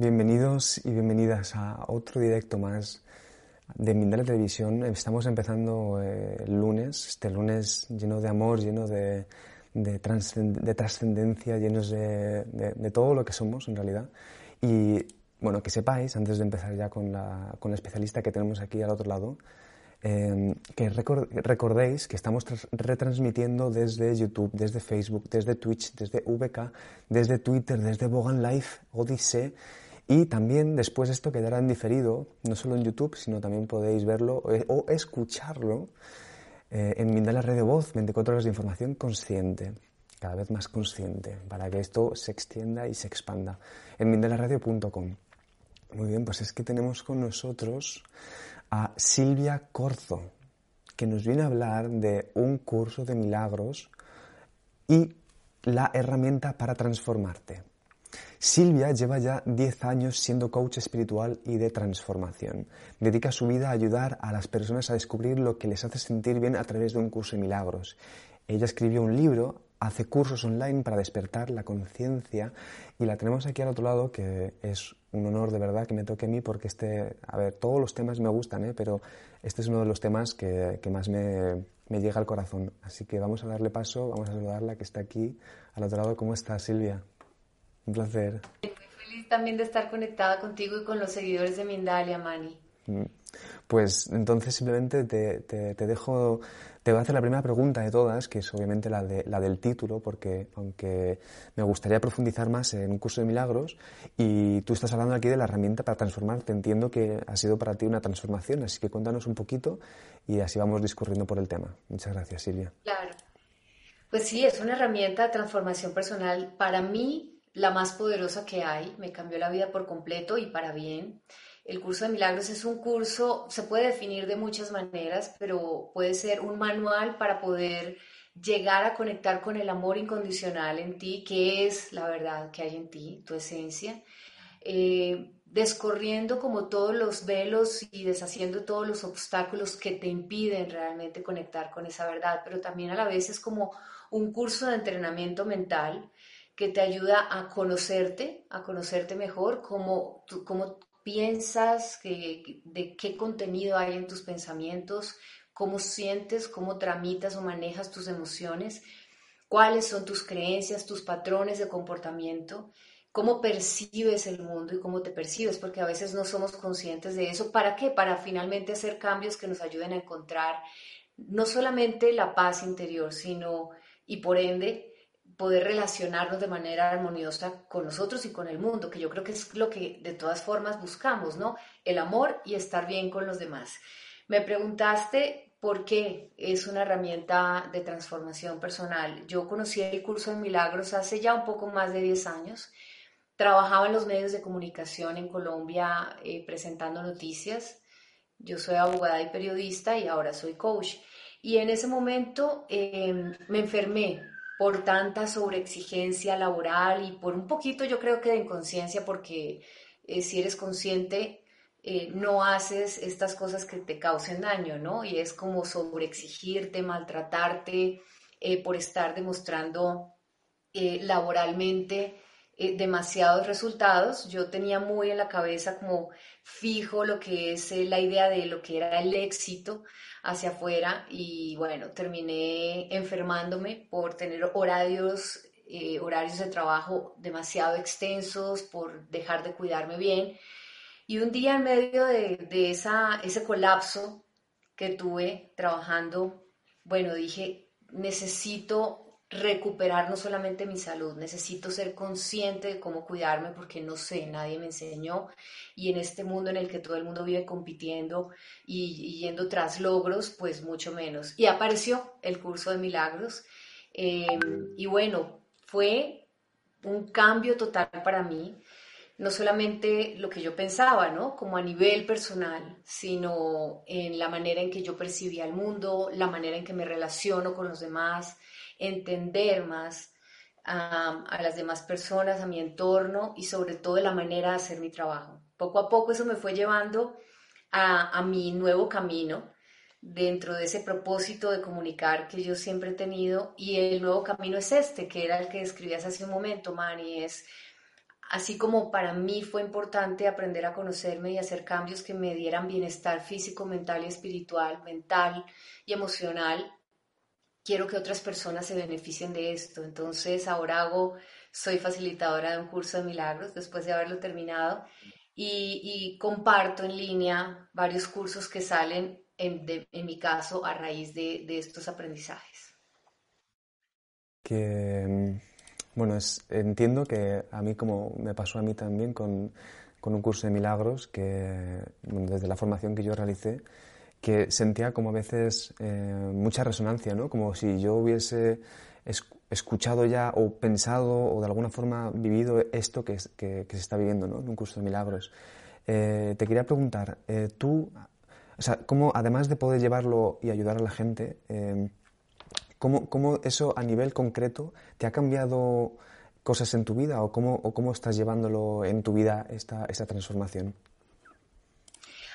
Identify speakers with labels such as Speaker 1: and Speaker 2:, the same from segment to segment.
Speaker 1: Bienvenidos y bienvenidas a otro directo más de Mindala Televisión. Estamos empezando eh, el lunes, este lunes lleno de amor, lleno de, de, trascendencia, llenos de, de, todo lo que somos en realidad. Y bueno, que sepáis, antes de empezar ya con la, con la especialista que tenemos aquí al otro lado, Em, que recordéis que estamos retransmitiendo desde YouTube, desde Facebook, desde Twitch, desde VK, desde Twitter, desde Bogan Life, Odyssey. Y también después esto quedará en diferido, no solo en YouTube, sino también podéis verlo eh, o escucharlo eh, en Mindala Radio Voz, 24 horas de información consciente, cada vez más consciente, para que esto se extienda y se expanda. En mindalaradio.com. Muy bien, pues es que tenemos con nosotros a Silvia Corzo, que nos viene a hablar de un curso de milagros y la herramienta para transformarte. Silvia lleva ya 10 años siendo coach espiritual y de transformación. Dedica su vida a ayudar a las personas a descubrir lo que les hace sentir bien a través de un curso de milagros. Ella escribió un libro, hace cursos online para despertar la conciencia y la tenemos aquí al otro lado que es un honor de verdad que me toque a mí porque este, a ver, todos los temas me gustan, ¿eh? pero este es uno de los temas que, más me, me, llega al corazón. Así que vamos a darle paso, vamos a saludarla que está aquí al otro lado. ¿Cómo estás, Silvia? Un placer.
Speaker 2: Muy feliz también de estar conectada contigo y con los seguidores de Mindalia, Mani. Mm.
Speaker 1: Pues entonces simplemente te, te, te dejo te voy a hacer la primera pregunta de todas, que es obviamente la, de, la del título, porque aunque me gustaría profundizar más en un curso de milagros, y tú estás hablando aquí de la herramienta para transformarte, entiendo que ha sido para ti una transformación, así que cuéntanos un poquito y así vamos discurriendo por el tema. Muchas gracias, Silvia.
Speaker 2: Claro. Pues sí, es una herramienta de transformación personal para mí la más poderosa que hay, me cambió la vida por completo y para bien. El curso de milagros es un curso, se puede definir de muchas maneras, pero puede ser un manual para poder llegar a conectar con el amor incondicional en ti, que es la verdad que hay en ti, tu esencia, eh, descorriendo como todos los velos y deshaciendo todos los obstáculos que te impiden realmente conectar con esa verdad, pero también a la vez es como un curso de entrenamiento mental que te ayuda a conocerte, a conocerte mejor, como, como piensas, de qué contenido hay en tus pensamientos, cómo sientes, cómo tramitas o manejas tus emociones, cuáles son tus creencias, tus patrones de comportamiento, cómo percibes el mundo y cómo te percibes, porque a veces no somos conscientes de eso. ¿Para qué? Para finalmente hacer cambios que nos ayuden a encontrar no solamente la paz interior, sino, y por ende, poder relacionarnos de manera armoniosa con nosotros y con el mundo, que yo creo que es lo que de todas formas buscamos, ¿no? El amor y estar bien con los demás. Me preguntaste por qué es una herramienta de transformación personal. Yo conocí el curso de milagros hace ya un poco más de 10 años. Trabajaba en los medios de comunicación en Colombia eh, presentando noticias. Yo soy abogada y periodista y ahora soy coach. Y en ese momento eh, me enfermé por tanta sobreexigencia laboral y por un poquito yo creo que de inconsciencia porque eh, si eres consciente eh, no haces estas cosas que te causen daño, ¿no? Y es como sobreexigirte, maltratarte eh, por estar demostrando laboralmente demasiados resultados. Yo tenía muy en la cabeza como fijo lo que es la idea de lo que era el éxito hacia afuera y bueno, terminé enfermándome por tener horarios, eh, horarios de trabajo demasiado extensos, por dejar de cuidarme bien. Y un día en medio de, de esa, ese colapso que tuve trabajando, bueno, dije, necesito recuperar no solamente mi salud, necesito ser consciente de cómo cuidarme porque no sé, nadie me enseñó y en este mundo en el que todo el mundo vive compitiendo y, yendo tras logros, pues mucho menos. Y apareció el curso de milagros em, y bueno, fue un cambio total para mí, no solamente lo que yo pensaba, ¿no? Como a nivel personal, sino en la manera en que yo percibía el mundo, la manera en que me relaciono con los demás, entender más a, las demás personas, a mi entorno y sobre todo la manera de hacer mi trabajo. Poco a poco eso me fue llevando a, a mi nuevo camino dentro de ese propósito de comunicar que yo siempre he tenido y el nuevo camino es este, que era el que describías hace un momento, Mani, es Así como para mí fue importante aprender a conocerme y hacer cambios que me dieran bienestar físico, mental y espiritual, mental y emocional, quiero que otras personas se beneficien de esto. Entonces ahora hago, soy facilitadora de un curso de milagros después de haberlo terminado y, comparto en línea varios cursos que salen, en, mi caso, a raíz de, de estos aprendizajes.
Speaker 1: Que bueno, es, entiendo que a mí, como me pasó a mí también con, con un curso de milagros, que desde la formación que yo realicé, que sentía como a veces eh, mucha resonancia, ¿no? Como si yo hubiese escuchado ya o pensado o de alguna forma vivido esto que, se está viviendo, ¿no? En un curso de milagros. Eh, te quería preguntar, eh, tú, o sea, ¿cómo, además de poder llevarlo y ayudar a la gente, ¿Cómo, ¿Cómo, eso a nivel concreto te ha cambiado cosas en tu vida o cómo, cómo estás llevándolo en tu vida esta, esta transformación?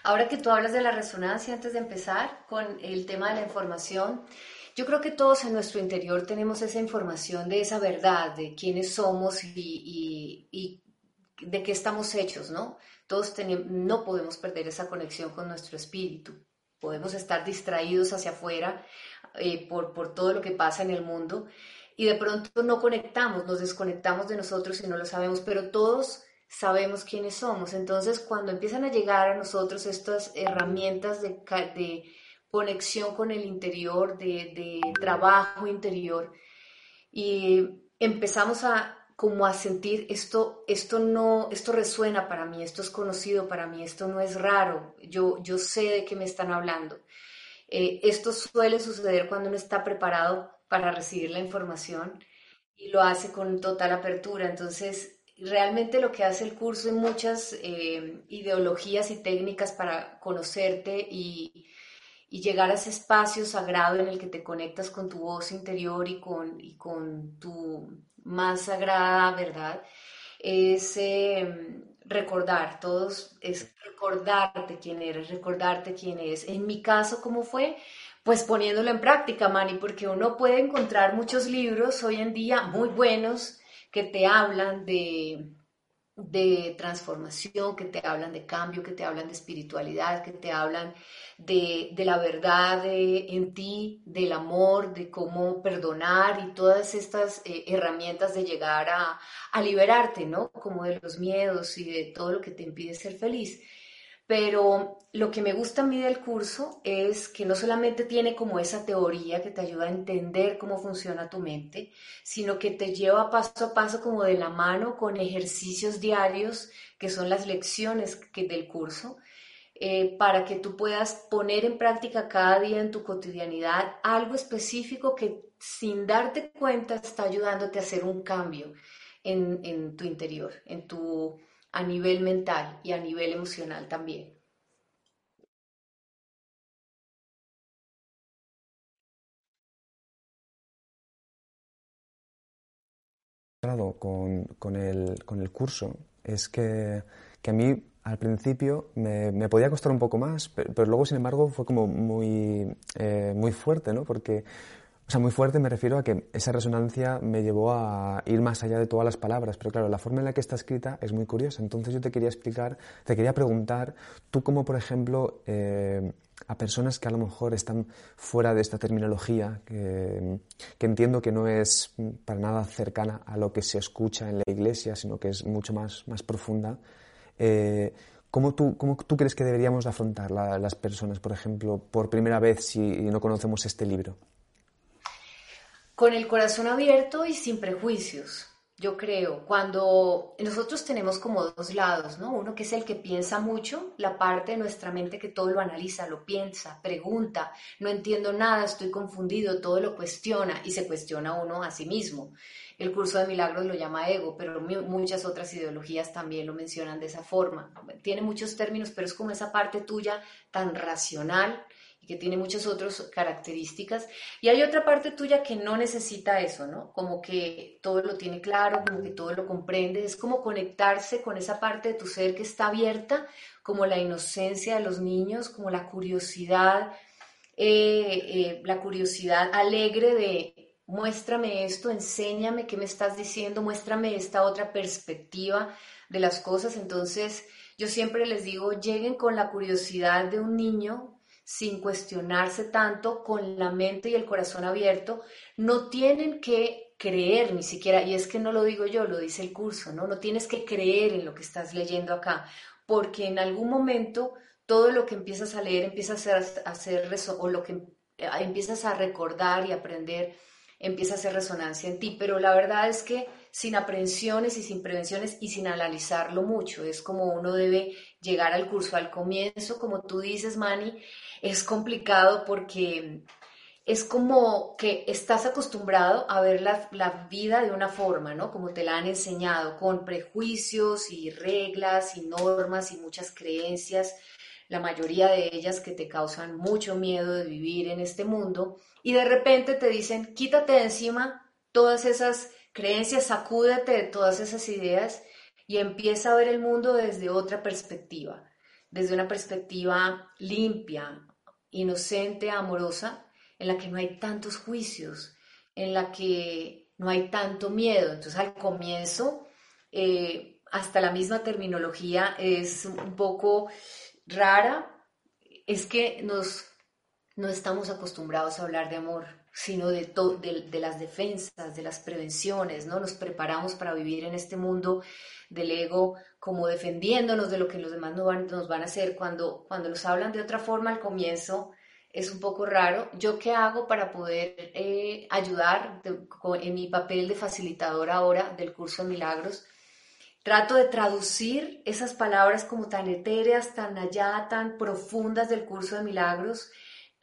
Speaker 2: Ahora que tú hablas de la resonancia, antes de empezar con el tema de la información, yo creo que todos en nuestro interior tenemos esa información de esa verdad, de quiénes somos y, de qué estamos hechos, ¿no? Todos no podemos perder esa conexión con nuestro espíritu. Podemos estar distraídos hacia afuera, eh, por, por todo lo que pasa en el mundo y de pronto no conectamos, nos desconectamos de nosotros y no lo sabemos, pero todos sabemos quiénes somos. Entonces, cuando empiezan a llegar a nosotros estas herramientas de, de conexión con el interior, de, de, trabajo interior, y empezamos a como a sentir esto, esto no, esto resuena para mí, esto es conocido para mí, esto no es raro, yo, yo sé de qué me están hablando. Eh, esto suele suceder cuando uno está preparado para recibir la información y lo hace con total apertura. Entonces, realmente lo que hace el curso en muchas eh, ideologías y técnicas para conocerte y, llegar a ese espacio sagrado en el que te conectas con tu voz interior y con, y con tu más sagrada verdad, es em, recordar, todos es recordarte quién eres, recordarte quién es. En mi caso, ¿cómo fue? Pues poniéndolo en práctica, Manny, porque uno puede encontrar muchos libros hoy en día muy buenos que te hablan de, de transformación, que te hablan de cambio, que te hablan de espiritualidad, que te hablan de, la verdad en ti, del amor, de cómo perdonar y todas estas eh, herramientas de llegar a, a liberarte, ¿no? Como de los miedos y de todo lo que te impide ser feliz. Pero lo que me gusta a mí del curso es que no solamente tiene como esa teoría que te ayuda a entender cómo funciona tu mente, sino que te lleva paso a paso como de la mano con ejercicios diarios, que son las lecciones que, del curso, eh, para que tú puedas poner en práctica cada día en tu cotidianidad algo específico que sin darte cuenta está ayudándote a hacer un cambio en, en tu interior, en tu a nivel mental y a nivel emocional también.
Speaker 1: Con, con, el, con el curso es que, que a mí al principio me, me, podía costar un poco más, pero, luego, sin embargo, fue como muy, eh, muy fuerte, ¿no? Porque o sea, muy fuerte me refiero a que esa resonancia me llevó a ir más allá de todas las palabras, pero claro, la forma en la que está escrita es muy curiosa. Entonces yo te quería explicar, te quería preguntar, tú como por ejemplo eh, a personas que a lo mejor están fuera de esta terminología, que, entiendo que no es para nada cercana a lo que se escucha en la iglesia, sino que es mucho más, más profunda, eh, ¿Cómo tú, cómo tú, crees que deberíamos afrontar las personas, por ejemplo, por primera vez si no conocemos este libro?
Speaker 2: Con el corazón abierto y sin prejuicios. Yo creo, cuando nosotros tenemos como dos lados, ¿no? Uno que es el que piensa mucho, la parte de nuestra mente que todo lo analiza, lo piensa, pregunta, no entiendo nada, estoy confundido, todo lo cuestiona y se cuestiona uno a sí mismo. El curso de milagros lo llama ego, pero muchas otras ideologías también lo mencionan de esa forma. Tiene muchos términos, pero es como esa parte tuya tan racional que tiene muchas otras características. Y hay otra parte tuya que no necesita eso, ¿no? Como que todo lo tiene claro, como que todo lo comprende. Es como conectarse con esa parte de tu ser que está abierta, como la inocencia de los niños, como la curiosidad, eh, eh, la curiosidad alegre de muéstrame esto, enséñame qué me estás diciendo, muéstrame esta otra perspectiva de las cosas. Entonces, yo siempre les digo, lleguen con la curiosidad de un niño sin cuestionarse tanto, con la mente y el corazón abierto. No tienen que creer ni siquiera, y es que no lo digo yo, lo dice el curso, ¿no? No tienes que creer en lo que estás leyendo acá, porque en algún momento todo lo que empiezas a leer empieza a hacer, a hacer o lo que eh, empiezas a recordar y aprender empieza a hacer resonancia en ti, pero la verdad es que sin aprensiones y sin prevenciones y sin analizarlo mucho, es como uno debe llegar al curso al comienzo, como tú dices, Manny, es complicado porque es como que estás acostumbrado a ver la, la, vida de una forma, ¿no? Como te la han enseñado, con prejuicios y reglas y normas y muchas creencias, la mayoría de ellas que te causan mucho miedo de vivir en este mundo. Y de repente te dicen, quítate de encima todas esas creencias, sacúdete de todas esas ideas y empieza a ver el mundo desde otra perspectiva, desde una perspectiva limpia, inocente, amorosa, en la que no hay tantos juicios, en la que no hay tanto miedo. Entonces al comienzo, eh, hasta la misma terminología es un poco rara, es que nos no estamos acostumbrados a hablar de amor, sino de, de, las defensas, de las prevenciones, ¿no? Nos preparamos para vivir en este mundo del ego como defendiéndonos de lo que los demás nos van, nos van a hacer. Cuando, cuando nos hablan de otra forma al comienzo, es un poco raro. ¿Yo qué hago para poder eh, ayudar en mi papel de facilitador ahora del curso de milagros? Trato de traducir esas palabras como tan etéreas, tan allá, tan profundas del curso de milagros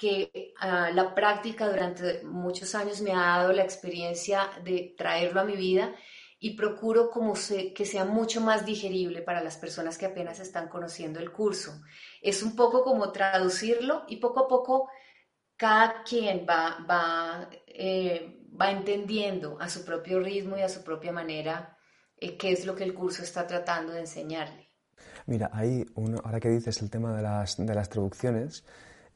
Speaker 2: que ah, la práctica durante muchos años me ha dado la experiencia de traerlo a mi vida y procuro como que sea mucho más digerible para las personas que apenas están conociendo el curso. Es un poco como traducirlo y poco a poco cada quien va, va, eh, va entendiendo a su propio ritmo y a su propia manera eh, qué es lo que el curso está tratando de enseñarle.
Speaker 1: Mira, ahí, uno, ahora que dices el tema de las, de las traducciones,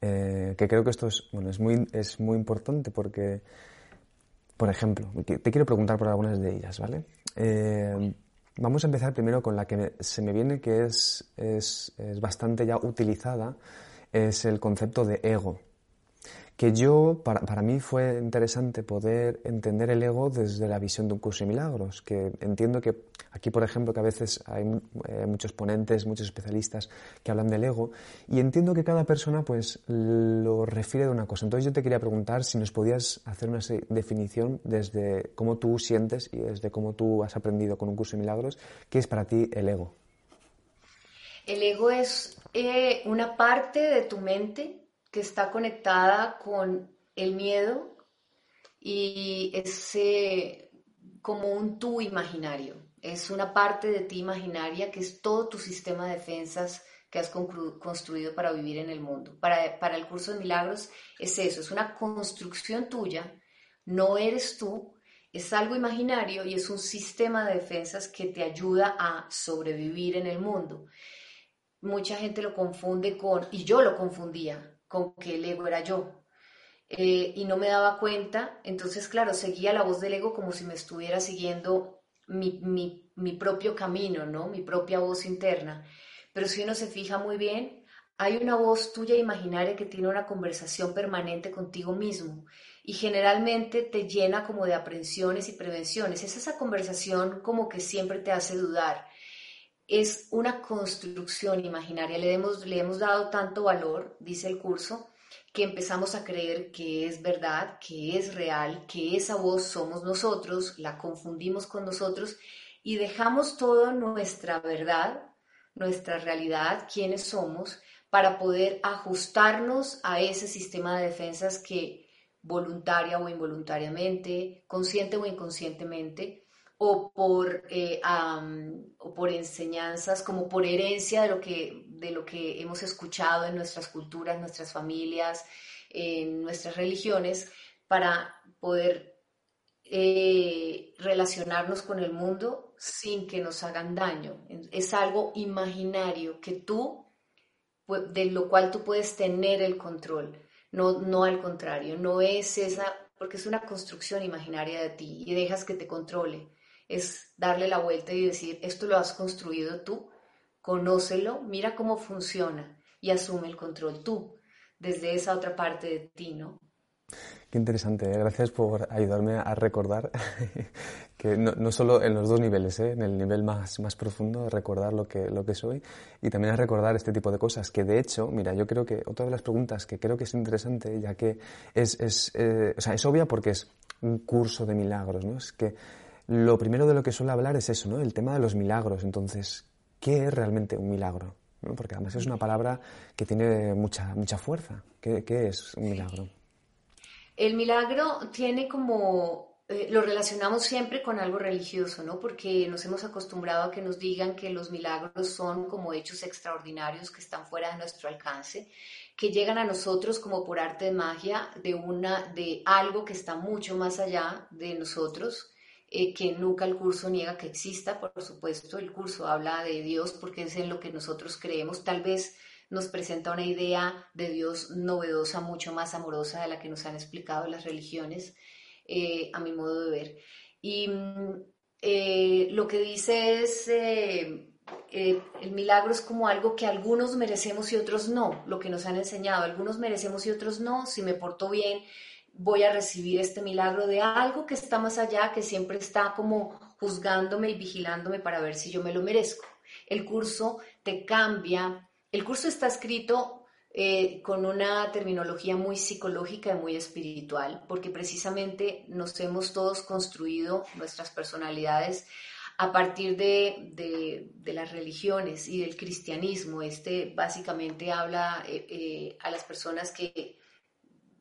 Speaker 1: eh, que creo que esto es, bueno, es, muy, es muy importante porque, por ejemplo, te quiero preguntar por algunas de ellas, ¿vale? Eh, vamos a empezar primero con la que se me viene que es, es, es bastante ya utilizada, es el concepto de ego que yo, para, para, mí fue interesante poder entender el ego desde la visión de un curso de milagros, que entiendo que aquí, por ejemplo, que a veces hay eh, muchos ponentes, muchos especialistas que hablan del ego, y entiendo que cada persona pues lo refiere de una cosa. Entonces yo te quería preguntar si nos podías hacer una definición desde cómo tú sientes y desde cómo tú has aprendido con un curso de milagros, ¿qué es para ti el ego?
Speaker 2: El ego es eh, una parte de tu mente que está conectada con el miedo y es como un tú imaginario. Es una parte de ti imaginaria que es todo tu sistema de defensas que has construido para vivir en el mundo. Para, para el curso de milagros es eso, es una construcción tuya, no eres tú, es algo imaginario y es un sistema de defensas que te ayuda a sobrevivir en el mundo. Mucha gente lo confunde con, y yo lo confundía, con que el ego era yo. Eh, y no me daba cuenta, entonces claro, seguía la voz del ego como si me estuviera siguiendo mi, mi propio camino, ¿no? Mi propia voz interna. Pero si uno se fija muy bien, hay una voz tuya imaginaria que tiene una conversación permanente contigo mismo y generalmente te llena como de aprensiones y prevenciones. Es esa conversación como que siempre te hace dudar es una construcción imaginaria. Le hemos, le hemos dado tanto valor, dice el curso, que empezamos a creer que es verdad, que es real, que esa voz somos nosotros, la confundimos con nosotros y dejamos toda nuestra verdad, nuestra realidad, quiénes somos, para poder ajustarnos a ese sistema de defensas que voluntaria o involuntariamente, consciente o inconscientemente, o por, eh, o por enseñanzas, como por herencia de lo, que, de lo que hemos escuchado en nuestras culturas, nuestras familias, en nuestras religiones, para poder eh, relacionarnos con el mundo sin que nos hagan daño. Es algo imaginario que tú, de lo cual tú puedes tener el control, no, no al contrario, no es esa porque es una construcción imaginaria de ti y dejas que te controle. Es darle la vuelta y decir, esto lo has construido tú, conócelo, mira cómo funciona y asume el control tú, desde esa otra parte de ti, ¿no?
Speaker 1: Qué interesante, ¿eh? gracias por ayudarme a recordar que no, no solo en los dos niveles, ¿eh? en el nivel más, más profundo, recordar lo que, lo que soy y también a recordar este tipo de cosas, que de hecho, mira, yo creo que otra de las preguntas que creo que es interesante, ya que es, es, eh, o sea, es obvia porque es un curso de milagros, ¿no? Es que lo primero de lo que suele hablar es eso, ¿no? El tema de los milagros. Entonces, ¿qué es realmente un milagro? Porque además es una palabra que tiene mucha, mucha fuerza. ¿Qué, qué es un milagro?
Speaker 2: El milagro tiene como, eh, lo relacionamos siempre con algo religioso, ¿no? Porque nos hemos acostumbrado a que nos digan que los milagros son como hechos extraordinarios que están fuera de nuestro alcance, que llegan a nosotros como por arte de magia de una, de algo que está mucho más allá de nosotros. Eh, que nunca el curso niega que exista, por supuesto, el curso habla de Dios porque es en lo que nosotros creemos, tal vez nos presenta una idea de Dios novedosa, mucho más amorosa de la que nos han explicado las religiones, eh, a mi modo de ver. Y mm, eh, lo que dice es, el milagro es como algo que algunos merecemos y otros no, lo que nos han enseñado, algunos merecemos y otros no, si me porto bien voy a recibir este milagro de algo que está más allá, que siempre está como juzgándome y vigilándome para ver si yo me lo merezco. El curso te cambia el curso está escrito eh, con una terminología muy psicológica y muy espiritual, porque precisamente nos hemos todos construido nuestras personalidades a partir de, las religiones y del cristianismo. Este básicamente habla eh, eh, a las personas que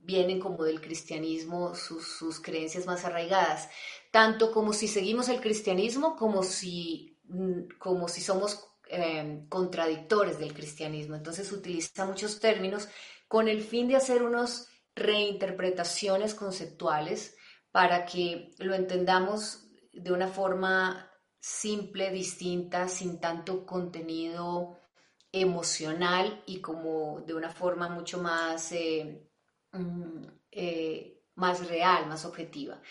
Speaker 2: vienen como del cristianismo, sus, creencias más arraigadas, tanto como si seguimos el cristianismo, como si, mm, como si somos Em, contradictores del cristianismo. Entonces utiliza muchos términos con el fin de hacer unas reinterpretaciones conceptuales para que lo entendamos de una forma simple, distinta, sin tanto contenido emocional y como de una forma mucho más, eh, mm, eh, más real, más objetiva.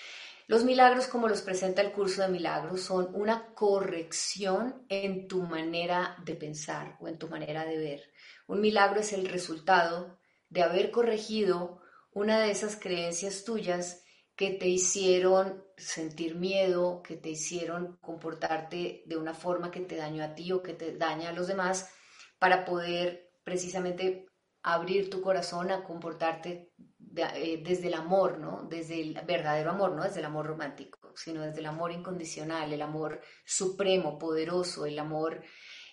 Speaker 2: Los milagros, como los presenta el curso de milagros, son una corrección en tu manera de pensar o en tu manera de ver. Un milagro es el resultado de haber corregido una de esas creencias tuyas que te hicieron sentir miedo, que te hicieron comportarte de una forma que te dañó a ti o que te daña a los demás, para poder precisamente abrir tu corazón a comportarte eh, desde el amor, ¿no? Desde el verdadero amor, no desde el amor romántico, sino desde el amor incondicional, el amor supremo, poderoso, el amor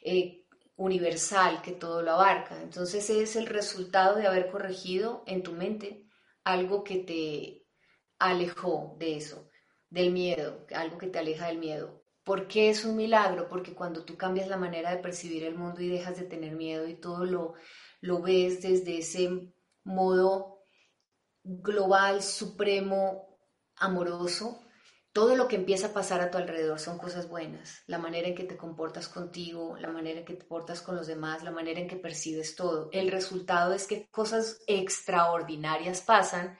Speaker 2: eh, universal que todo lo abarca. Entonces es el resultado de haber corregido en tu mente algo que te alejó de eso, del miedo, algo que te aleja del miedo. ¿Por qué es un milagro? Porque cuando tú cambias la manera de percibir el mundo y dejas de tener miedo y todo lo, lo ves desde ese modo global, supremo, amoroso, todo lo que empieza a pasar a tu alrededor son cosas buenas. La manera en que te comportas contigo, la manera en que te portas con los demás, la manera en que percibes todo. El resultado es que cosas extraordinarias pasan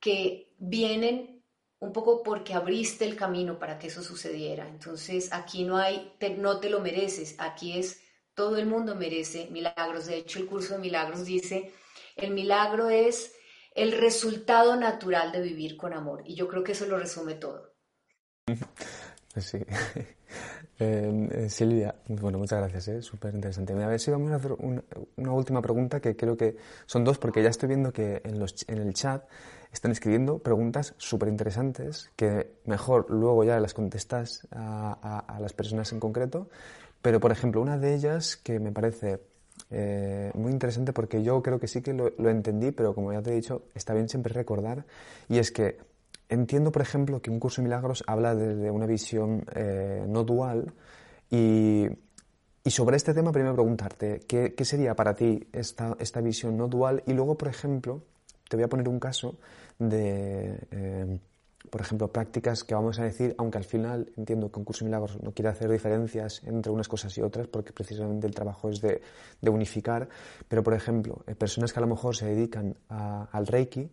Speaker 2: que vienen un poco porque abriste el camino para que eso sucediera. Entonces aquí no hay, no te lo mereces, aquí es, todo el mundo merece milagros. De hecho, el curso de milagros dice, el milagro es el resultado natural de vivir con amor. Y yo creo que eso lo resume todo.
Speaker 1: Sí. Em, eh, Silvia, bueno, muchas gracias, ¿eh? súper interesante. A ver si vamos a hacer una, última pregunta que creo que son dos, porque ya estoy viendo que en, los, en el chat están escribiendo preguntas súper interesantes que mejor luego ya las contestas a, a las personas en concreto. Pero, por ejemplo, una de ellas que me parece eh, muy interesante porque yo creo que sí que lo, entendí, pero como ya te he dicho, está bien siempre recordar. Y es que entiendo, por ejemplo, que un curso de milagros habla de, una visión eh, no dual y, sobre este tema primero preguntarte, ¿qué, ¿qué, sería para ti esta, esta visión no dual? Y luego, por ejemplo, te voy a poner un caso de... Eh, por ejemplo, prácticas que vamos a decir, aunque al final entiendo que un curso de milagros no quiere hacer diferencias entre unas cosas y otras, porque precisamente el trabajo es de, unificar, pero por ejemplo, eh, personas que a lo mejor se dedican al Reiki,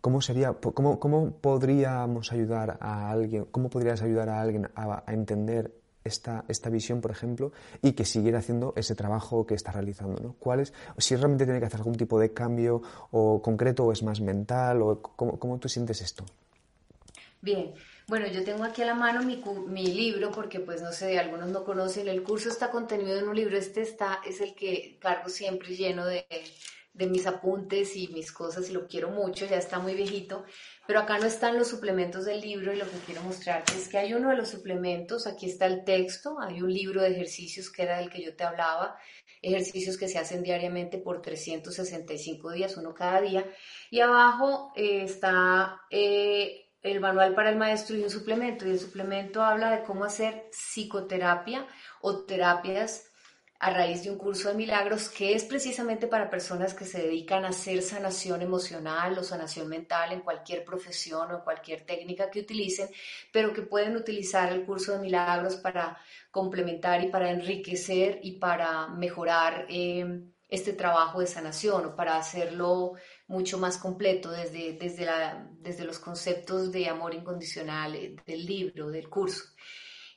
Speaker 1: ¿cómo, sería, cómo, cómo podríamos ayudar a alguien, cómo podrías ayudar a alguien a, entender esta, esta, visión, por ejemplo, y que siguiera haciendo ese trabajo que está realizando. ¿no? ¿Cuál es, si realmente tiene que hacer algún tipo de cambio o concreto o es más mental, cómo, cómo tú sientes esto?
Speaker 2: Bien, bueno, yo tengo aquí a la mano mi, mi, libro porque pues no sé, algunos no conocen, el curso está contenido en un libro, este está, es el que cargo siempre lleno de, de mis apuntes y mis cosas y lo quiero mucho, ya está muy viejito, pero acá no están los suplementos del libro y lo que quiero mostrarte es que hay uno de los suplementos, aquí está el texto, hay un libro de ejercicios que era del que yo te hablaba, ejercicios que se hacen diariamente por 365 días, uno cada día, y abajo eh, está... Eh, el manual para el maestro y un suplemento. Y el suplemento habla de cómo hacer psicoterapia o terapias a raíz de un curso de milagros que es precisamente para personas que se dedican a hacer sanación emocional o sanación mental en cualquier profesión o cualquier técnica que utilicen, pero que pueden utilizar el curso de milagros para complementar y para enriquecer y para mejorar eh, este trabajo de sanación o para hacerlo mucho más completo desde, desde, la, desde los conceptos de amor incondicional eh, del libro, del curso.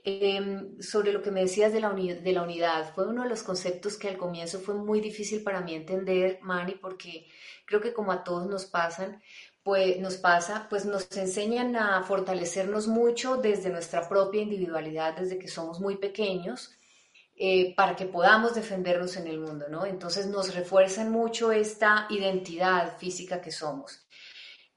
Speaker 2: Em, sobre lo que me decías de la, de la unidad, fue uno de los conceptos que al comienzo fue muy difícil para mí entender, Manny, porque creo que como a todos nos pasan, pues nos pasa, pues nos enseñan a fortalecernos mucho desde nuestra propia individualidad, desde que somos muy pequeños, eh, para que podamos defendernos en el mundo, ¿no? Entonces nos refuerzan mucho esta identidad física que somos.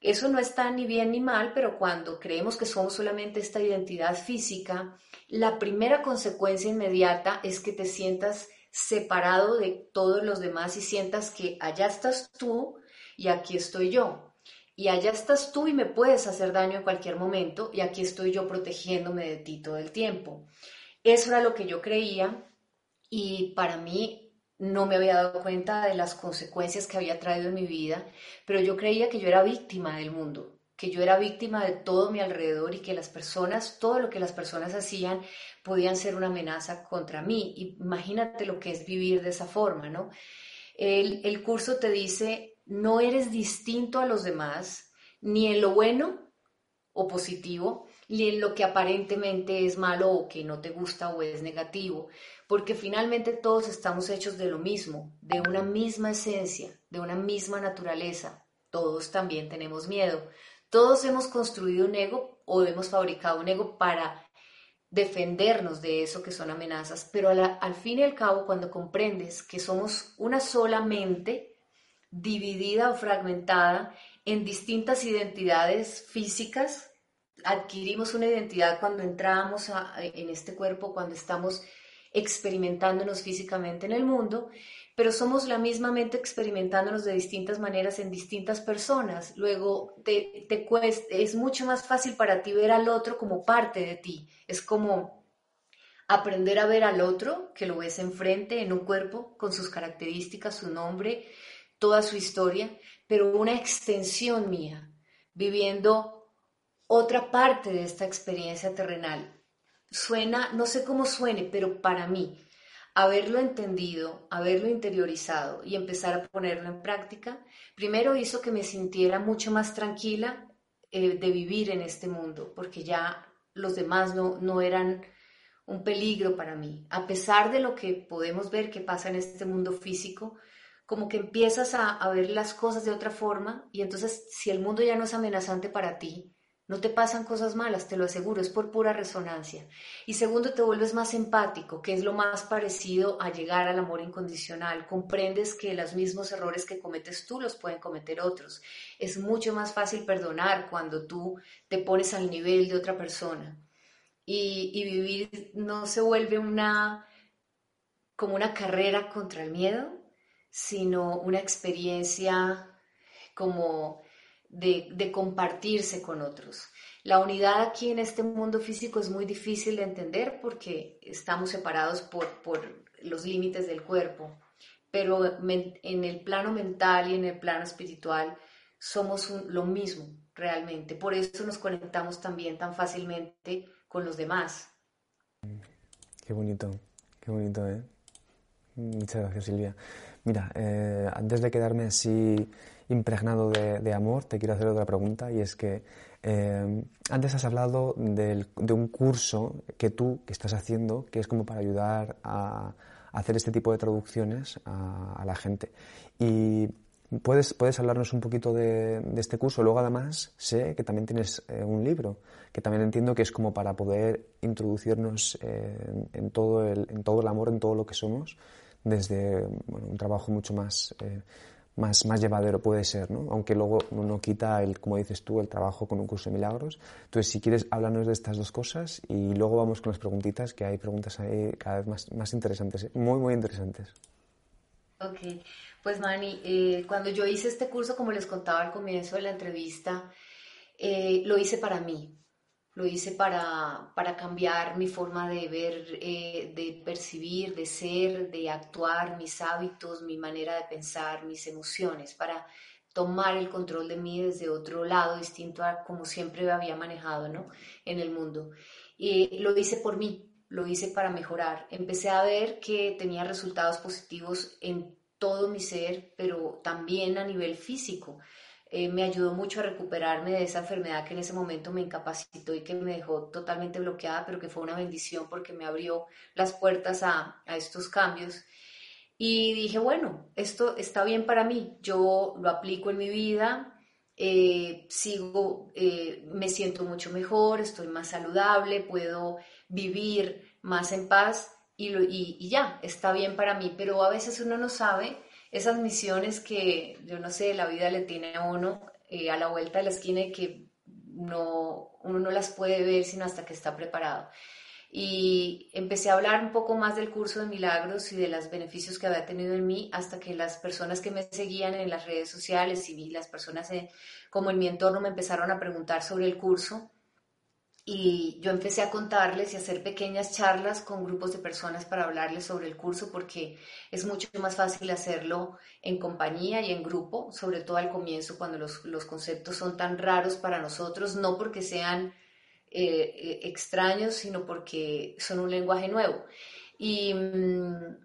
Speaker 2: Eso no está ni bien ni mal, pero cuando creemos que somos solamente esta identidad física, la primera consecuencia inmediata es que te sientas separado de todos los demás y sientas que allá estás tú y aquí estoy yo. Y allá estás tú y me puedes hacer daño en cualquier momento y aquí estoy yo protegiéndome de ti todo el tiempo. Eso era lo que yo creía y para mí no me había dado cuenta de las consecuencias que había traído en mi vida, pero yo creía que yo era víctima del mundo, que yo era víctima de todo mi alrededor y que las personas, todo lo que las personas hacían, podían ser una amenaza contra mí. Imagínate lo que es vivir de esa forma, ¿no? El, el curso te dice, no eres distinto a los demás, ni en lo bueno o positivo, lo que aparentemente es malo o que no te gusta o es negativo, porque finalmente todos estamos hechos de lo mismo, de una misma esencia, de una misma naturaleza. Todos también tenemos miedo. Todos hemos construido un ego o hemos fabricado un ego para defendernos de eso que son amenazas, pero al fin y al cabo, cuando comprendes que somos una sola mente, dividida o fragmentada en distintas identidades físicas, adquirimos una identidad cuando entramos en este cuerpo, cuando estamos experimentándonos físicamente en el mundo, pero somos la misma mente experimentándonos de distintas maneras en distintas personas. Luego te, te es mucho más fácil para ti ver al otro como parte de ti. Es como aprender a ver al otro, que lo ves enfrente, en un cuerpo, con sus características, su nombre, toda su historia, pero una extensión mía, viviendo otra parte de esta experiencia terrenal suena, no sé cómo suene, pero para mí, haberlo entendido, haberlo interiorizado y empezar a ponerlo en práctica, primero hizo que me sintiera mucho más tranquila eh, de vivir en este mundo, porque ya los demás no, no eran un peligro para mí. A pesar de lo que podemos ver que pasa en este mundo físico, como que empiezas a, a ver las cosas de otra forma y entonces si el mundo ya no es amenazante para ti, no te pasan cosas malas, te lo aseguro, es por pura resonancia. Y segundo, te vuelves más empático, que es lo más parecido a llegar al amor incondicional. Comprendes que los mismos errores que cometes tú los pueden cometer otros. Es mucho más fácil perdonar cuando tú te pones al nivel de otra persona. Y, vivir no se vuelve una como una carrera contra el miedo, sino una experiencia como de, compartirse con otros. La unidad aquí en este mundo físico es muy difícil de entender porque estamos separados por, los límites del cuerpo, pero en el plano mental y en el plano espiritual somos lo mismo realmente. Por eso nos conectamos también tan fácilmente con los demás.
Speaker 1: Qué bonito, qué bonito, ¿eh? Muchas gracias, Silvia. Mira, eh, antes de quedarme así impregnado de, amor, te quiero hacer otra pregunta y es que eh, antes has hablado de un curso que tú que estás haciendo que es como para ayudar a, hacer este tipo de traducciones a, la gente. Y ¿Puedes, ¿Puedes hablarnos un poquito de, este curso? Luego, además, sé que también tienes eh, un libro, que también entiendo que es como para poder introducirnos eh, en, todo el, en todo el amor, en todo lo que somos, desde un trabajo mucho más, más, más llevadero puede ser, ¿no? Aunque luego no quita, el, como dices tú, el trabajo con un curso de milagros. Entonces, si quieres, háblanos de estas dos cosas y luego vamos con las preguntitas, que hay preguntas ahí cada vez más, más interesantes, muy, muy interesantes.
Speaker 2: Ok. Pues Mani, eh, cuando yo hice este curso, como les contaba al comienzo de la entrevista, eh, lo hice para mí, lo hice para, para cambiar mi forma de ver, eh, de percibir, de ser, de actuar, mis hábitos, mi manera de pensar, mis emociones, para tomar el control de mí desde otro lado, distinto a como siempre había manejado ¿no? en el mundo. Y lo hice por mí, lo hice para mejorar. Empecé a ver que tenía resultados positivos en todo mi ser, pero también a nivel físico. Eh, me ayudó mucho a recuperarme de esa enfermedad que en ese momento me incapacitó y que me dejó totalmente bloqueada, pero que fue una bendición porque me abrió las puertas a, a estos cambios. Y dije, bueno, esto está bien para mí, yo lo aplico en mi vida, eh, sigo, eh, me siento mucho mejor, estoy más saludable, puedo vivir más en paz y, ya, está bien para mí, pero a veces uno no sabe esas misiones que, yo no sé, la vida le tiene a uno eh, a la vuelta de la esquina y que no, uno no las puede ver sino hasta que está preparado. Y empecé a hablar un poco más del curso de milagros y de los beneficios que había tenido en mí hasta que las personas que me seguían en las redes sociales y las personas como en mi entorno me empezaron a preguntar sobre el curso y yo empecé a contarles y hacer pequeñas charlas con grupos de personas para hablarles sobre el curso porque es mucho más fácil hacerlo en compañía y en grupo, sobre todo al comienzo cuando los, conceptos son tan raros para nosotros, no porque sean eh, eh, extraños, sino porque son un lenguaje nuevo. Y, mm,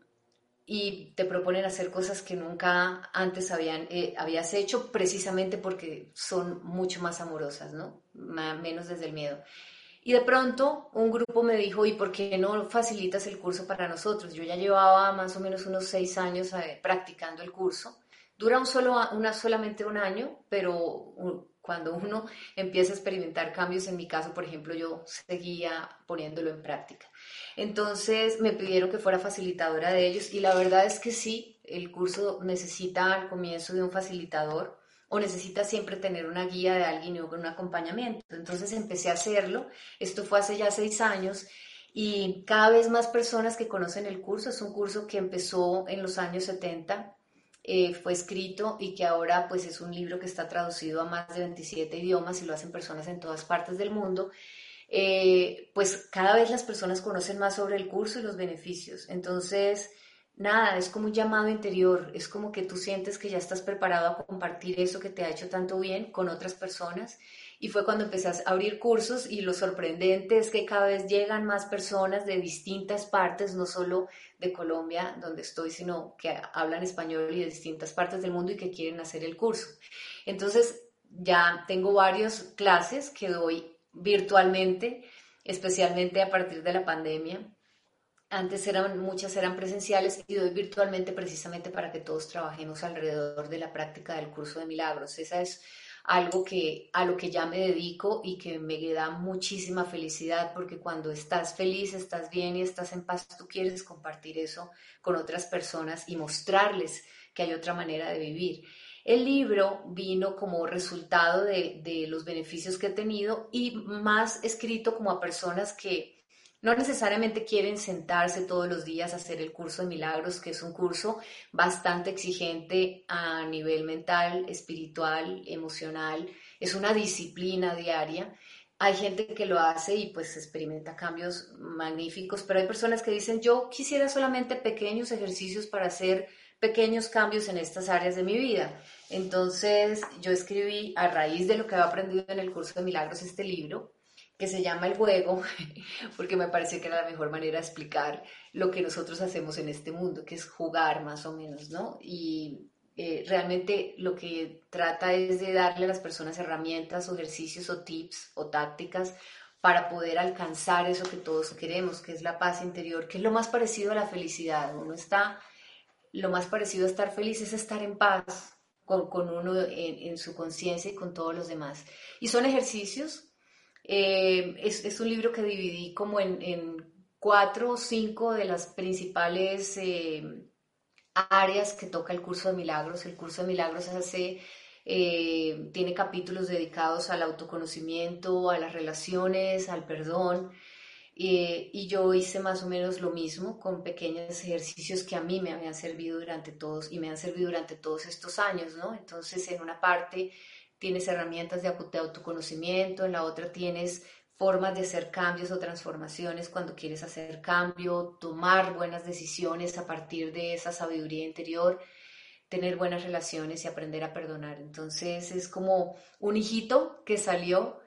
Speaker 2: y te proponen hacer cosas que nunca antes habían, eh, habías hecho precisamente porque son mucho más amorosas, ¿no? menos desde el miedo. Y de pronto un grupo me dijo, ¿y por qué no facilitas el curso para nosotros? Yo ya llevaba más o menos unos seis años eh, practicando el curso. Dura un solo, una, solamente un año, pero cuando uno empieza a experimentar cambios, en mi caso, por ejemplo, yo seguía poniéndolo en práctica. Entonces me pidieron que fuera facilitadora de ellos y la verdad es que sí, el curso necesita al comienzo de un facilitador o necesitas siempre tener una guía de alguien o un acompañamiento. Entonces empecé a hacerlo, esto fue hace ya seis años y cada vez más personas que conocen el curso, es un curso que empezó en los años 70, eh, fue escrito y que ahora pues es un libro que está traducido a más de 27 idiomas y lo hacen personas en todas partes del mundo. Eh, pues cada vez las personas conocen más sobre el curso y los beneficios. Entonces, nada, es como un llamado interior, es como que tú sientes que ya estás preparado a compartir eso que te ha hecho tanto bien con otras personas. Y fue cuando empecé a abrir cursos y lo sorprendente es que cada vez llegan más personas de distintas partes, no solo de Colombia, donde estoy, sino que hablan español y de distintas partes del mundo y que quieren hacer el curso. Entonces, ya tengo varias clases que doy virtualmente, especialmente a partir de la pandemia antes eran, muchas eran presenciales y doy virtualmente precisamente para que todos trabajemos alrededor de la práctica del curso de milagros. Esa es algo que a lo que ya me dedico y que me da muchísima felicidad porque cuando estás feliz, estás bien y estás en paz, tú quieres compartir eso con otras personas y mostrarles que hay otra manera de vivir. El libro vino como resultado de, los beneficios que he tenido y más escrito como a personas que no necesariamente quieren sentarse todos los días a hacer el curso de milagros, que es un curso bastante exigente a nivel mental, espiritual, emocional. Es una disciplina diaria. Hay gente que lo hace y pues experimenta cambios magníficos, pero hay personas que dicen, yo quisiera solamente pequeños ejercicios para hacer pequeños cambios en estas áreas de mi vida. Entonces yo escribí a raíz de lo que había aprendido en el curso de milagros este libro que se llama el juego, porque me parece que era la mejor manera de explicar lo que nosotros hacemos en este mundo, que es jugar más o menos, ¿no? Y Eh, realmente lo que trata es de darle a las personas herramientas ejercicios o tips o tácticas para poder alcanzar eso que todos queremos, que es la paz interior, que es lo más parecido a la felicidad. Uno está, lo más parecido a estar feliz es estar en paz con, con uno en, su conciencia y con todos los demás. Y son ejercicios. Eh, es, es, un libro que dividí como en, en, cuatro o cinco de las principales eh, áreas que toca el curso de milagros. El curso de milagros hace, eh, tiene capítulos dedicados al autoconocimiento, a las relaciones, al perdón. Eh, y yo hice más o menos lo mismo con pequeños ejercicios que a mí me habían servido durante todos y me han servido durante todos estos años, ¿no? Entonces, en una parte tienes herramientas de autoconocimiento, en la otra tienes formas de hacer cambios o transformaciones cuando quieres hacer cambio, tomar buenas decisiones a partir de esa sabiduría interior, tener buenas relaciones y aprender a perdonar. Entonces es como un hijito que salió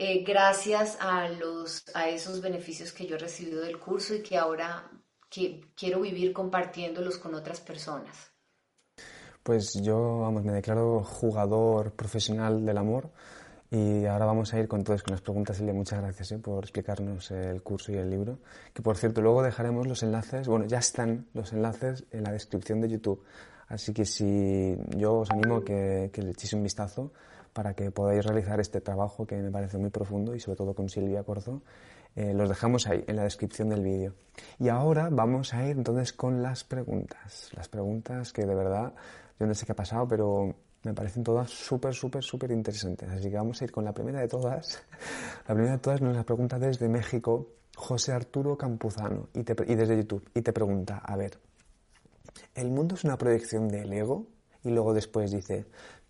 Speaker 2: eh, gracias a, los, a esos beneficios que yo he recibido del curso y que ahora que, quiero vivir compartiéndolos con otras personas.
Speaker 1: Pues yo, vamos, me declaro jugador profesional del amor y ahora vamos a ir con todas con las preguntas. Silvia, muchas gracias ¿eh? por explicarnos el curso y el libro. Que por cierto, luego dejaremos los enlaces, bueno, ya están los enlaces en la descripción de YouTube. Así que si yo os animo a que, que le echéis un vistazo para que podáis realizar este trabajo que me parece muy profundo y sobre todo con Silvia Corzo. Eh, los dejamos ahí en la descripción del vídeo. Y ahora vamos a ir entonces con las preguntas. Las preguntas que de verdad, yo no sé qué ha pasado, pero me parecen todas súper, súper, súper interesantes. Así que vamos a ir con la primera de todas. La primera de todas nos la pregunta desde México José Arturo Campuzano y, y desde YouTube. Y te pregunta, a ver, ¿el mundo es una proyección del ego? Y luego después dice,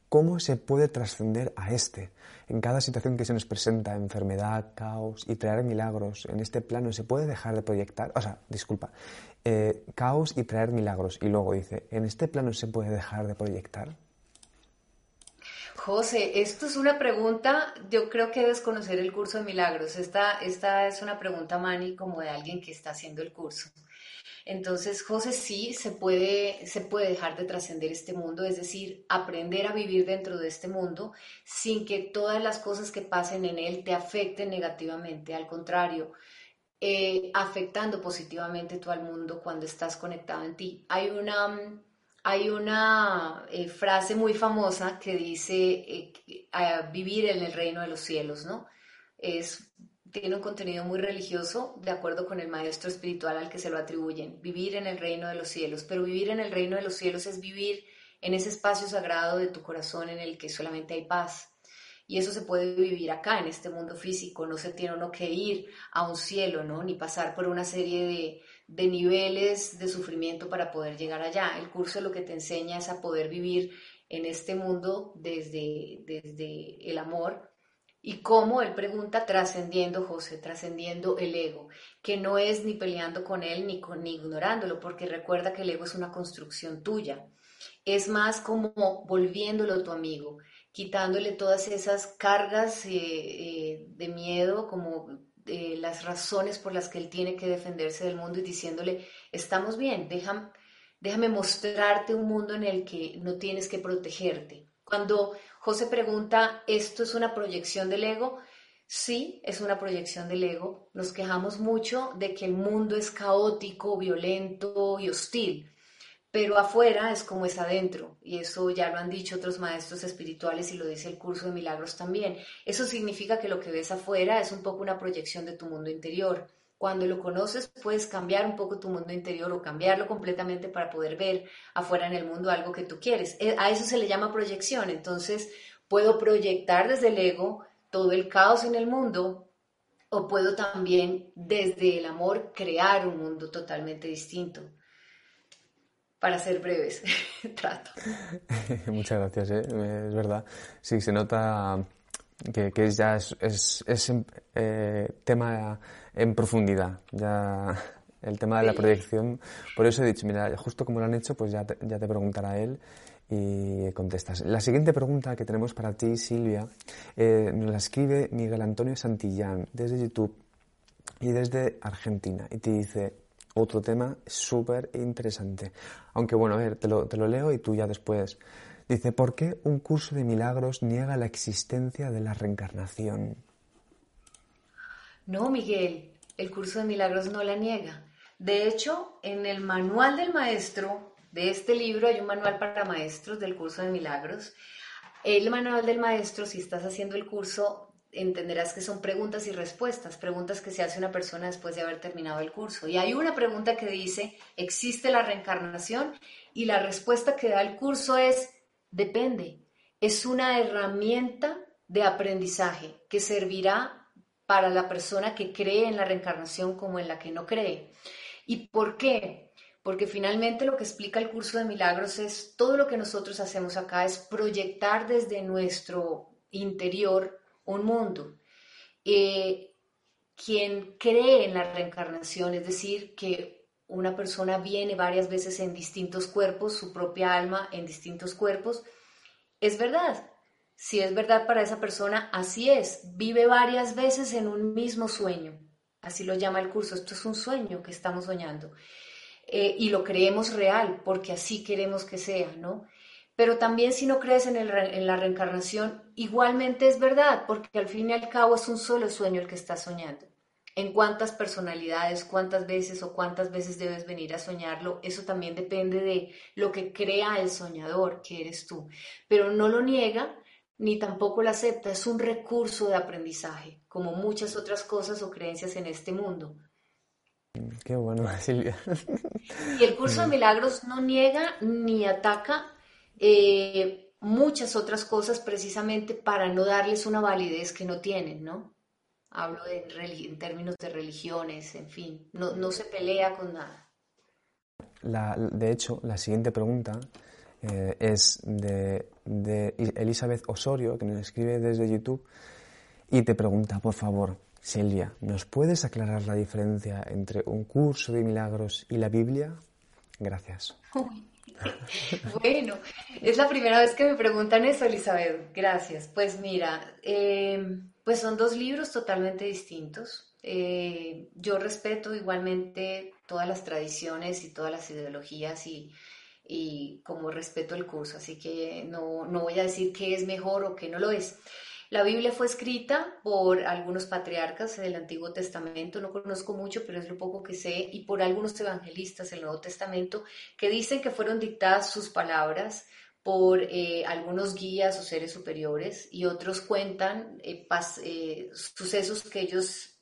Speaker 1: ¿cómo se puede trascender a este? En cada situación que se nos presenta, enfermedad, caos y traer milagros, en este plano se puede dejar de proyectar, o sea, disculpa, eh, caos y traer milagros. Y luego dice, ¿en este plano se puede dejar de proyectar?
Speaker 2: José, esto es una pregunta, yo creo que debes conocer el curso de milagros. Esta, esta es una pregunta, Mani, como de alguien que está haciendo el curso. Entonces, José, sí, se puede, se puede dejar de trascender este mundo, es decir, aprender a vivir dentro de este mundo sin que todas las cosas que pasen en él te afecten negativamente. Al contrario, eh, afectando positivamente todo el mundo cuando estás conectado en ti. Hay una hay una eh, frase muy famosa que dice eh, vivir en el reino de los cielos, ¿no? Es, tiene un contenido muy religioso, de acuerdo con el maestro espiritual al que se lo atribuyen, vivir en el reino de los cielos, pero vivir en el reino de los cielos es vivir en ese espacio sagrado de tu corazón en el que solamente hay paz. Y eso se puede vivir acá, en este mundo físico, no se tiene uno que ir a un cielo, ¿no? Ni pasar por una serie de, de niveles de sufrimiento para poder llegar allá. El curso lo que te enseña es a poder vivir en este mundo desde, desde el amor y cómo él pregunta trascendiendo, José, trascendiendo el ego, que no es ni peleando con él ni, ni ignorándolo, porque recuerda que el ego es una construcción tuya. Es más como volviéndolo tu amigo, quitándole todas esas cargas eh, eh, de miedo, como eh, las razones por las que él tiene que defenderse del mundo y diciéndole, estamos bien, déjame, déjame mostrarte un mundo en el que no tienes que protegerte. Cuando José pregunta, ¿esto es una proyección del ego? Sí, es una proyección del ego. Nos quejamos mucho de que el mundo es caótico, violento y hostil pero afuera es como es adentro, y eso ya lo han dicho otros maestros espirituales y lo dice el curso de milagros también. Eso significa que lo que ves afuera es un poco una proyección de tu mundo interior. Cuando lo conoces puedes cambiar un poco tu mundo interior o cambiarlo completamente para poder ver afuera en el mundo algo que tú quieres. Eh, a eso se le llama proyección. Entonces puedo proyectar desde el ego todo el caos en el mundo o puedo también desde el amor crear un mundo totalmente distinto para ser breves, trato.
Speaker 1: Muchas gracias, ¿eh? es verdad. Sí, se nota que, que ya es, es, es eh, tema en profundidad, ya el tema de la proyección. Por eso he dicho, mira, justo como lo han hecho, pues ya te, ya te preguntará él y contestas. La siguiente pregunta que tenemos para ti, Silvia, eh, nos la escribe Miguel Antonio Santillán desde YouTube y desde Argentina y te dice, otro tema súper interesante. Aunque bueno, a ver, te lo, te lo leo y tú ya después. Dice, ¿por qué un curso de milagros niega la existencia de la reencarnación?
Speaker 2: No, Miguel, el curso de milagros no la niega. De hecho, en el manual del maestro de este libro hay un manual para maestros del curso de milagros. El manual del maestro, si estás haciendo el curso, entenderás que son preguntas y respuestas, preguntas que se hace una persona después de haber terminado el curso. Y hay una pregunta que dice, ¿existe la reencarnación? Y la respuesta que da el curso es, depende. Es una herramienta de aprendizaje que servirá para la persona que cree en la reencarnación como en la que no cree. ¿Y por qué? Porque finalmente lo que explica el curso de milagros es todo lo que nosotros hacemos acá es proyectar desde nuestro interior un mundo. Eh, quien cree en la reencarnación, es decir, que una persona viene varias veces en distintos cuerpos, su propia alma en distintos cuerpos, es verdad. Si es verdad para esa persona, así es. Vive varias veces en un mismo sueño. Así lo llama el curso. Esto es un sueño que estamos soñando. Eh, y lo creemos real porque así queremos que sea, ¿no? Pero también si no crees en, en, la reencarnación, igualmente es verdad, porque al fin y al cabo es un solo sueño el que estás soñando. En cuántas personalidades, cuántas veces o cuántas veces debes venir a soñarlo, eso también depende de lo que crea el soñador, que eres tú. Pero no lo niega ni tampoco lo acepta, es un recurso de aprendizaje, como muchas otras cosas o creencias en este mundo.
Speaker 1: Qué bueno, Silvia.
Speaker 2: Y el curso de milagros no niega ni ataca eh, muchas otras cosas precisamente para no darles una validez que no tienen, ¿no? Hablo de, en términos de religiones, en fin, no, no se pelea con nada.
Speaker 1: La, de hecho, la siguiente pregunta eh, es de, de, Elizabeth Osorio, que nos escribe desde YouTube, y te pregunta, por favor, Silvia, ¿nos puedes aclarar la diferencia entre un curso de milagros y la Biblia? Gracias.
Speaker 2: bueno, es la primera vez que me preguntan eso, Elizabeth. Gracias. Pues mira, em, pues son dos libros totalmente distintos. Eh, yo respeto igualmente todas las tradiciones y todas las ideologías y, como respeto el curso, así que no, no voy a decir qué es mejor o qué no lo es. La Biblia fue escrita por algunos patriarcas del Antiguo Testamento, no conozco mucho, pero es lo poco que sé, y por algunos evangelistas del Nuevo Testamento que dicen que fueron dictadas sus palabras por eh, algunos guías o seres superiores y otros cuentan eh, eh, sucesos que ellos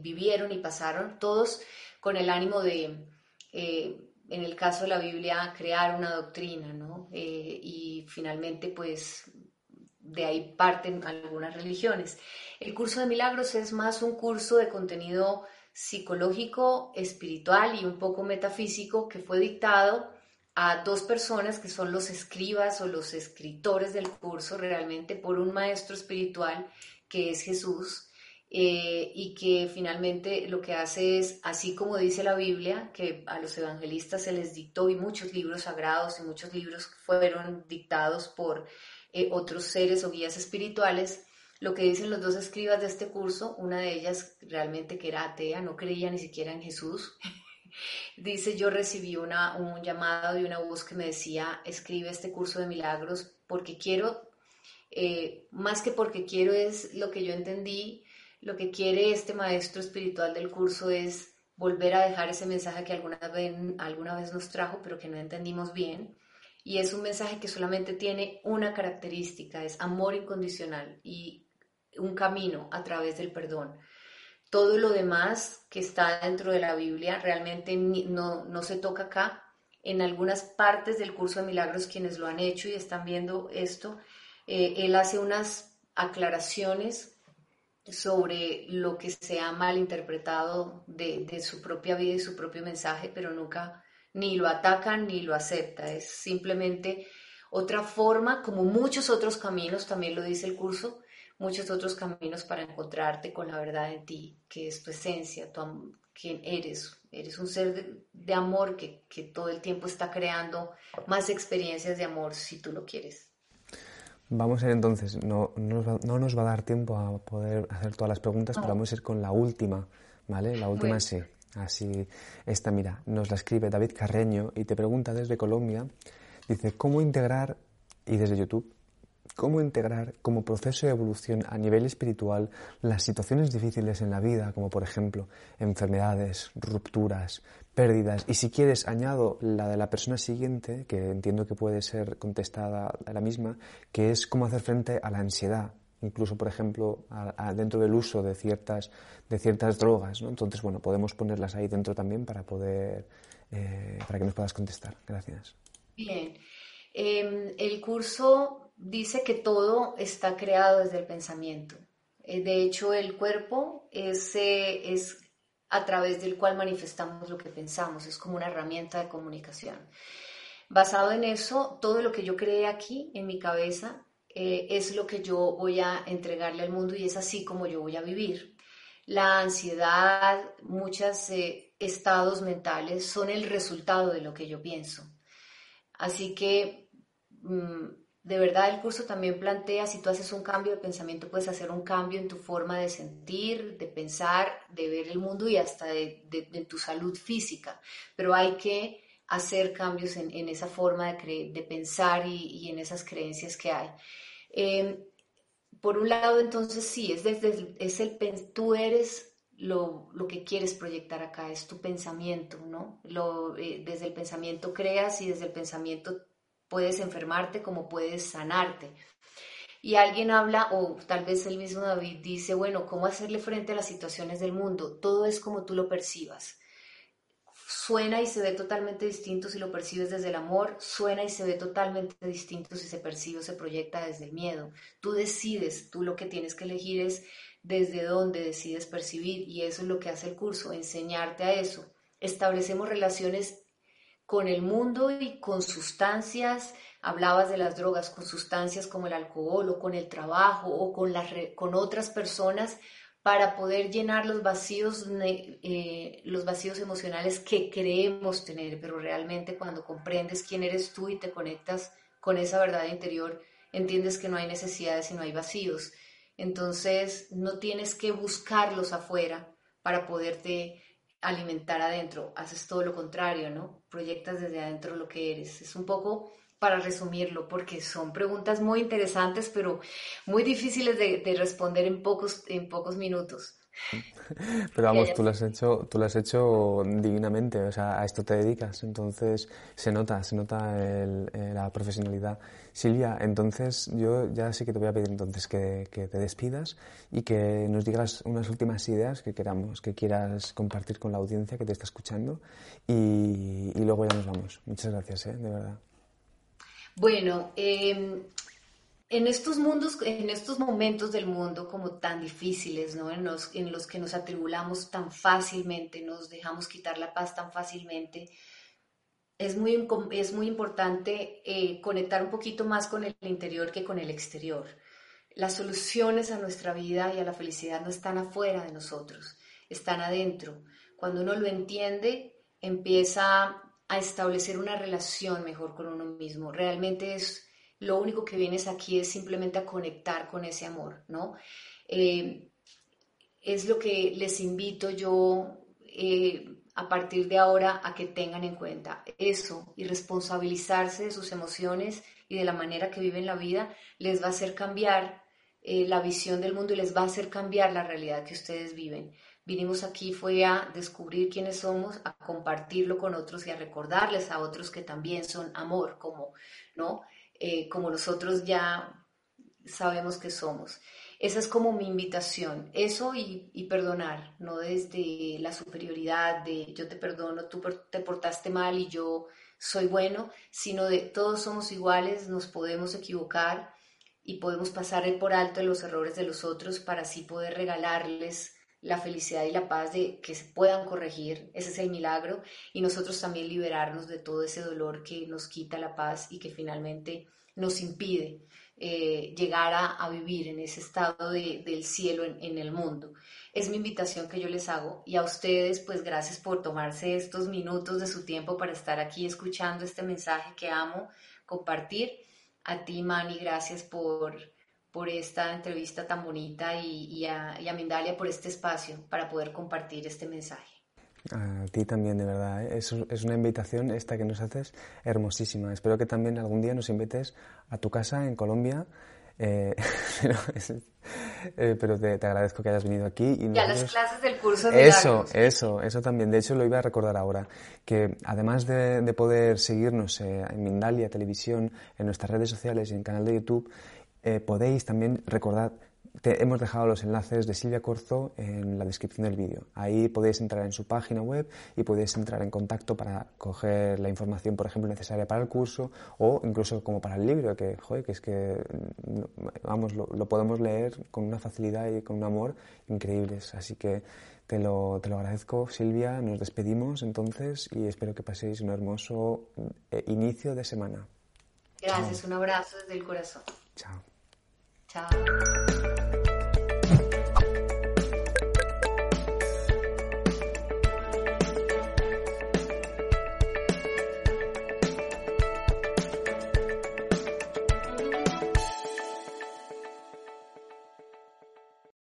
Speaker 2: vivieron y pasaron, todos con el ánimo de, en el caso de la Biblia, crear una doctrina, ¿no? y finalmente, pues de ahí parten algunas religiones. El curso de milagros es más un curso de contenido psicológico, espiritual y un poco metafísico que fue dictado a dos personas que son los escribas o los escritores del curso realmente por un maestro espiritual que es Jesús eh, y que finalmente lo que hace es, así como dice la Biblia, que a los evangelistas se les dictó y muchos libros sagrados y muchos libros fueron dictados por eh, otros seres o guías espirituales, lo que dicen los dos escribas de este curso, una de ellas realmente que era atea, no creía ni siquiera en Jesús, dice, yo recibí una, un llamado de una voz que me decía, escribe este curso de milagros porque quiero, eh, más que porque quiero es lo que yo entendí, lo que quiere este maestro espiritual del curso es volver a dejar ese mensaje que alguna vez, alguna vez nos trajo, pero que no entendimos bien y es un mensaje que solamente tiene una característica, es amor incondicional y un camino a través del perdón. Todo lo demás que está dentro de la Biblia realmente no, no se toca acá. En algunas partes del curso de milagros, quienes lo han hecho y están viendo esto, eh, él hace unas aclaraciones sobre lo que se ha malinterpretado de, de su propia vida y su propio mensaje, pero nunca ni lo atacan ni lo acepta, es simplemente otra forma, como muchos otros caminos, también lo dice el curso, muchos otros caminos para encontrarte con la verdad en ti, que es tu esencia, tu, quién eres. Eres un ser de, amor que, que, todo el tiempo está creando más experiencias de amor si tú lo quieres.
Speaker 1: Vamos a ir entonces, no, no, nos va a dar tiempo a poder hacer todas las preguntas, pero vamos a ir con la última, ¿vale? La última sí. Así, esta, mira, nos la escribe David Carreño y te pregunta desde Colombia, dice, ¿cómo integrar, y desde YouTube, cómo integrar como proceso de evolución a nivel espiritual las situaciones difíciles en la vida, como por ejemplo enfermedades, rupturas, pérdidas, y si quieres añado la de la persona siguiente, que entiendo que puede ser contestada a la misma, que es cómo hacer frente a la ansiedad, incluso por ejemplo dentro del uso de ciertas, de ciertas drogas, ¿no? Entonces, bueno, podemos ponerlas ahí dentro también para poder, eh, para que nos puedas contestar. Gracias.
Speaker 2: Bien. Em, el curso dice que todo está creado desde el pensamiento. Eh, de hecho, el cuerpo es, eh, es a través del cual manifestamos lo que pensamos, es como una herramienta de comunicación. Basado en eso, todo lo que yo creé aquí en mi cabeza eh, es lo que yo voy a entregarle al mundo y es así como yo voy a vivir. La ansiedad, muchos estados mentales son el resultado de lo que yo pienso. Así que mm, de verdad el curso también plantea, si tú haces un cambio de pensamiento, puedes hacer un cambio en tu forma de sentir, de pensar, de ver el mundo y hasta de, tu salud física. Pero hay que hacer cambios en, esa forma de, de pensar y, en esas creencias que hay. Em, por un lado, entonces sí, es desde es el, tú eres lo, que quieres proyectar acá, es tu pensamiento, ¿no? Lo, eh, desde el pensamiento creas y desde el pensamiento puedes enfermarte como puedes sanarte. Y alguien habla, o tal vez el mismo David dice, bueno, ¿cómo hacerle frente a las situaciones del mundo? Todo es como tú lo percibas. Suena y se ve totalmente distinto si lo percibes desde el amor, suena y se ve totalmente distinto si se percibe o se proyecta desde el miedo. Tú decides, tú lo que tienes que elegir es desde dónde decides percibir y eso es lo que hace el curso, enseñarte a eso. Establecemos relaciones con el mundo y con sustancias, hablabas de las drogas, con sustancias como el alcohol o con el trabajo o con, las, con otras personas para poder llenar los vacíos, eh, los vacíos emocionales que creemos tener, pero realmente cuando comprendes quién eres tú y te conectas con esa verdad interior, entiendes que no hay necesidades y no hay vacíos. Entonces no tienes que buscarlos afuera para poderte alimentar adentro, haces todo lo contrario, ¿no? Proyectas desde adentro lo que eres. Es un poco para resumirlo, porque son preguntas muy interesantes, pero muy difíciles de, responder en pocos, en pocos minutos.
Speaker 1: Pero vamos, tú lo has hecho, tú lo has hecho divinamente, o sea, a esto te dedicas, entonces se nota, se nota el, eh, la profesionalidad. Silvia, entonces yo ya sí que te voy a pedir entonces que, que, te despidas y que nos digas unas últimas ideas que queramos, que quieras compartir con la audiencia que te está escuchando y, y luego ya nos vamos. Muchas gracias, ¿eh? de verdad.
Speaker 2: Bueno, eh, en estos mundos, en estos momentos del mundo como tan difíciles, ¿no? En los, que nos atribulamos tan fácilmente, nos dejamos quitar la paz tan fácilmente, es muy, es muy importante eh, conectar un poquito más con el interior que con el exterior. Las soluciones a nuestra vida y a la felicidad no están afuera de nosotros, están adentro. Cuando uno lo entiende, empieza a establecer una relación mejor con uno mismo. Realmente es lo único que vienes aquí es simplemente a conectar con ese amor, ¿no? Eh, es lo que les invito yo eh, a partir de ahora a que tengan en cuenta eso y responsabilizarse de sus emociones y de la manera que viven la vida les va a hacer cambiar eh, la visión del mundo y les va a hacer cambiar la realidad que ustedes viven. Vinimos aquí fue a descubrir quiénes somos, a compartirlo con otros y a recordarles a otros que también son amor, como, ¿no? Eh, como nosotros ya sabemos que somos. Esa es como mi invitación, eso y, y, perdonar, no desde la superioridad de yo te perdono, tú te portaste mal y yo soy bueno, sino de todos somos iguales, nos podemos equivocar y podemos pasar por alto los errores de los otros para así poder regalarles la felicidad y la paz de que se puedan corregir, ese es el milagro, y nosotros también liberarnos de todo ese dolor que nos quita la paz y que finalmente nos impide eh, llegar a, vivir en ese estado del cielo en, en, el mundo. Es mi invitación que yo les hago y a ustedes pues gracias por tomarse estos minutos de su tiempo para estar aquí escuchando este mensaje que amo compartir. A ti, Mani, gracias por por esta entrevista tan bonita y, a, Mindalia por este espacio para poder compartir este mensaje.
Speaker 1: A ti también, de verdad. ¿eh? Es, es, una invitación esta que nos haces hermosísima. Espero que también algún día nos invites a tu casa en Colombia. Eh, pero, eh, pero te, te, agradezco que hayas venido aquí.
Speaker 2: Y, a las clases del curso
Speaker 1: de Eso, eso, eso también. De hecho, lo iba a recordar ahora. Que además de, de poder seguirnos en Mindalia Televisión, en nuestras redes sociales y en el canal de YouTube, podéis también recordar te hemos dejado los enlaces de Silvia Corzo en la descripción del vídeo. Ahí podéis entrar en su página web y podéis entrar en contacto para coger la información, por ejemplo, necesaria para el curso o incluso como para el libro, que, joder, que es que, vamos, lo, podemos leer con una facilidad y con un amor increíbles. Así que te lo, te lo agradezco, Silvia. Nos despedimos entonces y espero que paséis un hermoso eh, inicio de semana.
Speaker 2: Gracias, un abrazo desde el corazón.
Speaker 1: Chao.
Speaker 2: 家。